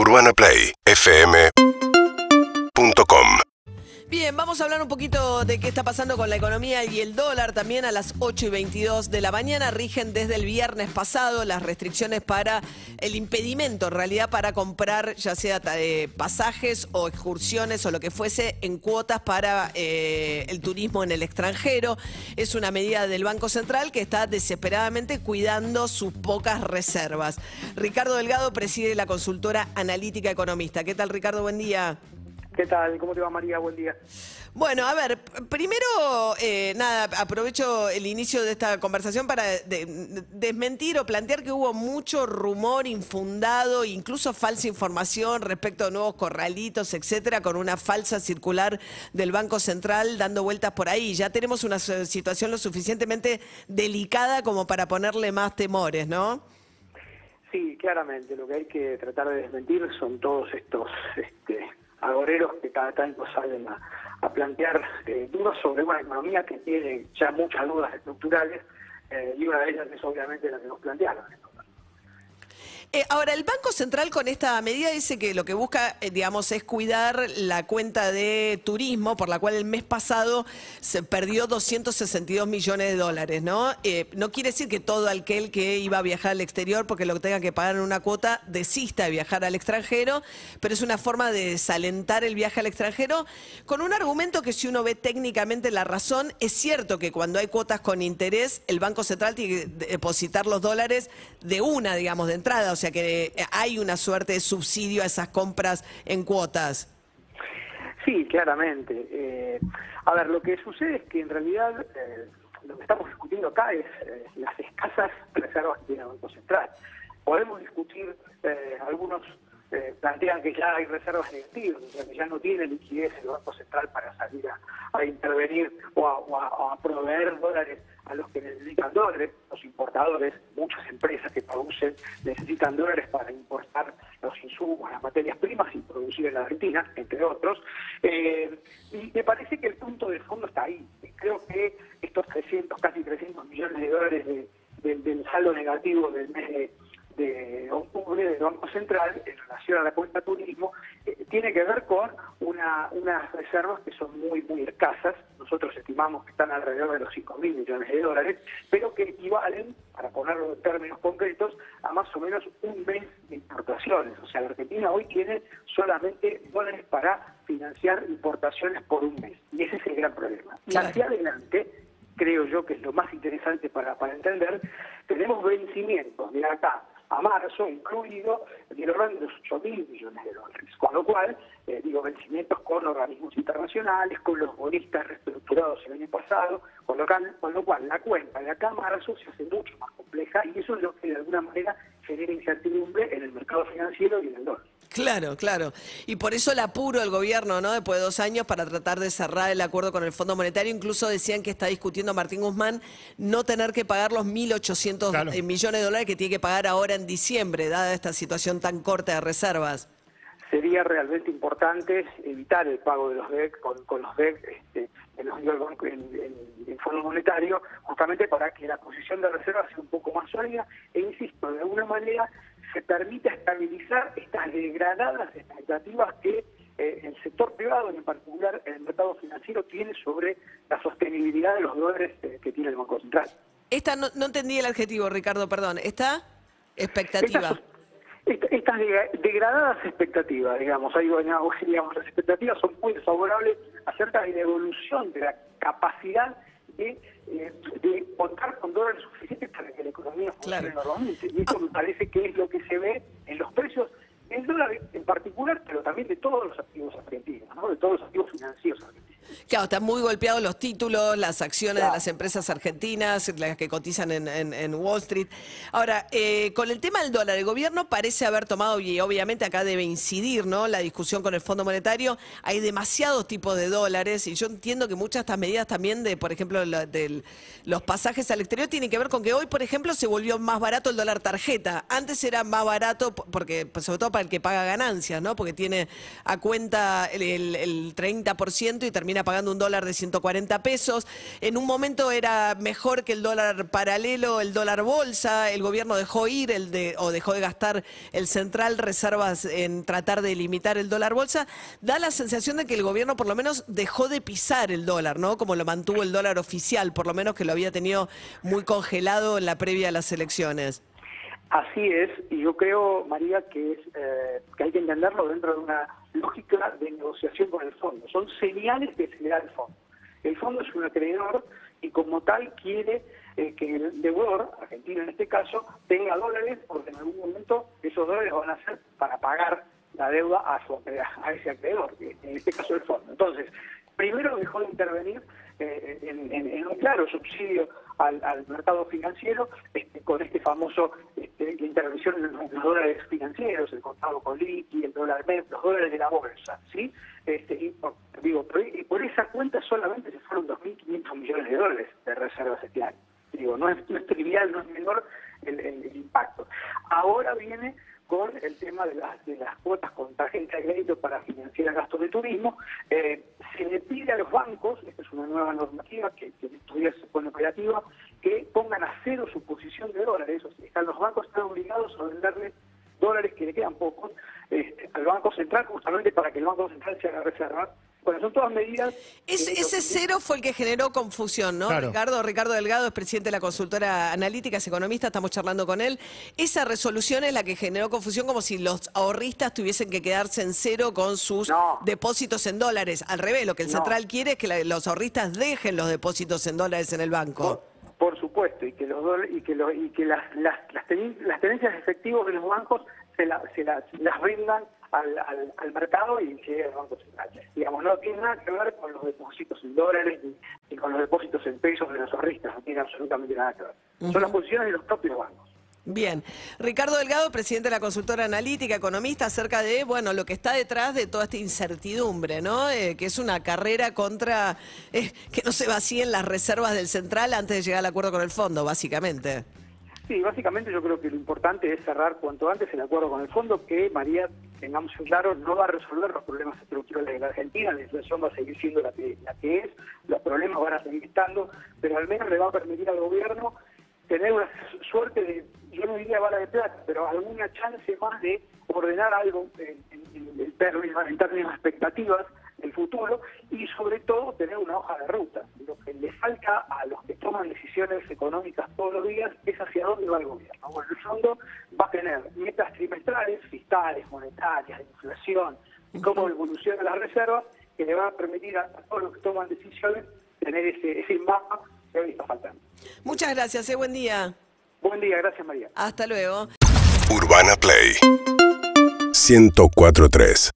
UrbanaPlayFM.com Bien, vamos a hablar un poquito de qué está pasando con la economía y el dólar también a las 8 y 22 de la mañana. Rigen desde el viernes pasado las restricciones para el impedimento, en realidad, para comprar ya sea eh, pasajes o excursiones o lo que fuese en cuotas para eh, el turismo en el extranjero. Es una medida del Banco Central que está desesperadamente cuidando sus pocas reservas. Ricardo Delgado preside la consultora analítica economista. ¿Qué tal, Ricardo? Buen día. ¿Qué tal? ¿Cómo te va María? Buen día. Bueno, a ver, primero, eh, nada, aprovecho el inicio de esta conversación para desmentir o plantear que hubo mucho rumor infundado, incluso falsa información respecto a nuevos corralitos, etcétera, con una falsa circular del Banco Central dando vueltas por ahí. Ya tenemos una situación lo suficientemente delicada como para ponerle más temores, ¿no? Sí, claramente. Lo que hay que tratar de desmentir son todos estos este, agoreros que cada tanto salen a, plantear eh, dudas sobre una economía que tiene ya muchas dudas estructurales eh, y una de ellas es obviamente la que nos plantearon. Eh, ahora, el Banco Central con esta medida dice que lo que busca, eh, digamos, es cuidar la cuenta de turismo, por la cual el mes pasado se perdió 262 millones de dólares, ¿no? Eh, no quiere decir que todo aquel que iba a viajar al exterior porque lo tenga que pagar en una cuota desista de viajar al extranjero, pero es una forma de desalentar el viaje al extranjero con un argumento que si uno ve técnicamente la razón, es cierto que cuando hay cuotas con interés, el Banco Central tiene que depositar los dólares de una, digamos, de entrada sea que eh, hay una suerte de subsidio a esas compras en cuotas. Sí, claramente. Eh, a ver, lo que sucede es que en realidad eh, lo que estamos discutiendo acá es las escasas reservas que tiene el Banco Central. Podemos discutir, algunos plantean que ya hay reservas negativas, o sea, que ya no tiene liquidez el Banco Central para salir a, intervenir o a proveer dólares a los que necesitan dólares, los importadores, muchas empresas que producen necesitan dólares para importar los insumos, las materias primas y producir en la Argentina, entre otros. Eh, y me parece que el punto de fondo está ahí. Creo que estos 300, casi 300 millones de dólares del saldo negativo del mes de de octubre del Banco Central en relación a la cuenta turismo eh, tiene que ver con una, unas reservas que son muy, muy escasas. Nosotros estimamos que están alrededor de los 5 mil millones de dólares, pero que equivalen, para ponerlo en términos concretos, a más o menos un mes de importaciones. O sea, la Argentina hoy tiene solamente dólares para financiar importaciones por un mes. Y ese es el gran problema. Y hacia adelante, creo yo que es lo más interesante para, para entender, tenemos vencimientos de acá a marzo, incluido el orden de los 8 mil millones de dólares. Con lo cual, eh, digo, vencimientos con organismos internacionales, con los bonistas reestructurados el año pasado, con lo, cual, con lo cual la cuenta de acá a marzo se hace mucho más compleja y eso es lo que de alguna manera genera incertidumbre en el mercado financiero y en el dólar. Claro, claro. Y por eso el apuro del gobierno, ¿no? Después de dos años para tratar de cerrar el acuerdo con el Fondo Monetario. Incluso decían que está discutiendo Martín Guzmán no tener que pagar los 1.800 eh, millones de dólares que tiene que pagar ahora en diciembre, dada esta situación tan corta de reservas. Sería realmente importante evitar el pago de los DEC con, los DEC este, en los en, en, Fondo Monetario, justamente para que la posición de reservas sea un poco más sólida e insisto, de alguna manera se permite estabilizar estas degradadas expectativas que eh, el sector privado, en particular el mercado financiero, tiene sobre la sostenibilidad de los dólares eh, que tiene el Banco Central. Esta no, entendí el adjetivo, Ricardo, perdón. ¿Esta expectativa? Estas, degradadas expectativas, digamos, ahí, digamos, las expectativas son muy desfavorables acerca de la evolución de la capacidad de, eh, de contar con dólares suficientes para que la economía funcione normalmente. Y eso me parece que es lo que se ve en los precios del dólar en particular, pero también de todos los activos argentinos, ¿no? de todos los activos financieros argentinos. Claro, están muy golpeados los títulos, las acciones de las empresas argentinas, las que cotizan en, Wall Street. Ahora, eh, con el tema del dólar, el gobierno parece haber tomado, y obviamente acá debe incidir, ¿no? La discusión con el Fondo Monetario. Hay demasiados tipos de dólares, y yo entiendo que muchas de estas medidas también de, por ejemplo, de los pasajes al exterior tienen que ver con que hoy, por ejemplo, se volvió más barato el dólar tarjeta. Antes era más barato, porque, pues, sobre todo para el que paga ganancias, ¿no? Porque tiene a cuenta el, el 30% y termina termina pagando un dólar de 140 pesos. En un momento era mejor que el dólar paralelo, el dólar bolsa. El gobierno dejó ir el o dejó de gastar el central reservas en tratar de limitar el dólar bolsa. Da la sensación de que el gobierno por lo menos dejó de pisar el dólar, ¿no? Como lo mantuvo el dólar oficial, por lo menos que lo había tenido muy congelado en la previa a las elecciones. Así es, y yo creo, María, que, es, eh, que hay que entenderlo dentro de una lógica de negociación con el fondo. Son señales que se le da al fondo. El fondo es un acreedor y como tal quiere eh, que el deudor, Argentina en este caso, tenga dólares porque en algún momento esos dólares van a ser para pagar la deuda a, su, a ese acreedor, en este caso el fondo. Entonces, primero dejó de intervenir eh, en, un claro subsidio al, mercado financiero este, con este famoso este, intervención en los, dólares financieros, el contado con liqui, el dólar los dólares de la bolsa, ¿sí? Este, y, por, digo, y por esa cuenta solamente se fueron 2.500 millones de dólares de reservas este año. Digo, no es, trivial, no es menor el impacto. Ahora viene con el tema de las, de las cuotas con tarjeta de crédito para financiar gastos de turismo. Eh, pide a los bancos, esta es una nueva normativa que, que todavía se pone operativa, que pongan a cero su posición de dólares. O sea, los bancos están obligados a venderle dólares que le quedan pocos este, al Banco Central, justamente para que el Banco Central se haga reserva bueno, son todas medidas. ese cero fue el que generó confusión, ¿no? Ricardo, Ricardo Delgado es presidente de la consultora analítica, es economista, estamos charlando con él. Esa resolución es la que generó confusión, como si los ahorristas tuviesen que quedarse en cero con sus depósitos en dólares. Al revés, lo que el central quiere es que los ahorristas dejen los depósitos en dólares en el banco. Por, supuesto, y que los y que, y que las, las, las, tenencias efectivas de los bancos se, se las, las brindan al, al, mercado y llegue al Banco Central. Digamos, no tiene nada que ver con los depósitos en dólares ni, con los depósitos en pesos de los ahorristas, no tiene absolutamente nada que ver. Son las posiciones de los propios bancos. Bien. Ricardo Delgado, presidente de la consultora analítica, economista, acerca de, bueno, lo que está detrás de toda esta incertidumbre, ¿no? Eh, que es una carrera contra eh, que no se vacíen las reservas del central antes de llegar al acuerdo con el fondo, básicamente. Sí, básicamente yo creo que lo importante es cerrar cuanto antes el acuerdo con el fondo, que María, tengamos en claro, no va a resolver los problemas estructurales de la Argentina, la inflación va a seguir siendo la que, la que es, los problemas van a seguir estando, pero al menos le va a permitir al gobierno tener una suerte de, yo no diría bala de plata, pero alguna chance más de ordenar algo en, en, en en términos de expectativas el futuro y sobre todo tener una hoja de ruta. Lo que le falta a los que toman decisiones económicas todos los días es hacia dónde va el gobierno. Bueno, el fondo va a tener metas trimestrales, fiscales, monetarias, de inflación y cómo evoluciona las reservas que le va a permitir a, todos los que toman decisiones tener ese, ese mapa que hoy está faltando. Muchas gracias, eh, buen día. Buen día, gracias María. Hasta luego. Urbana Play 1043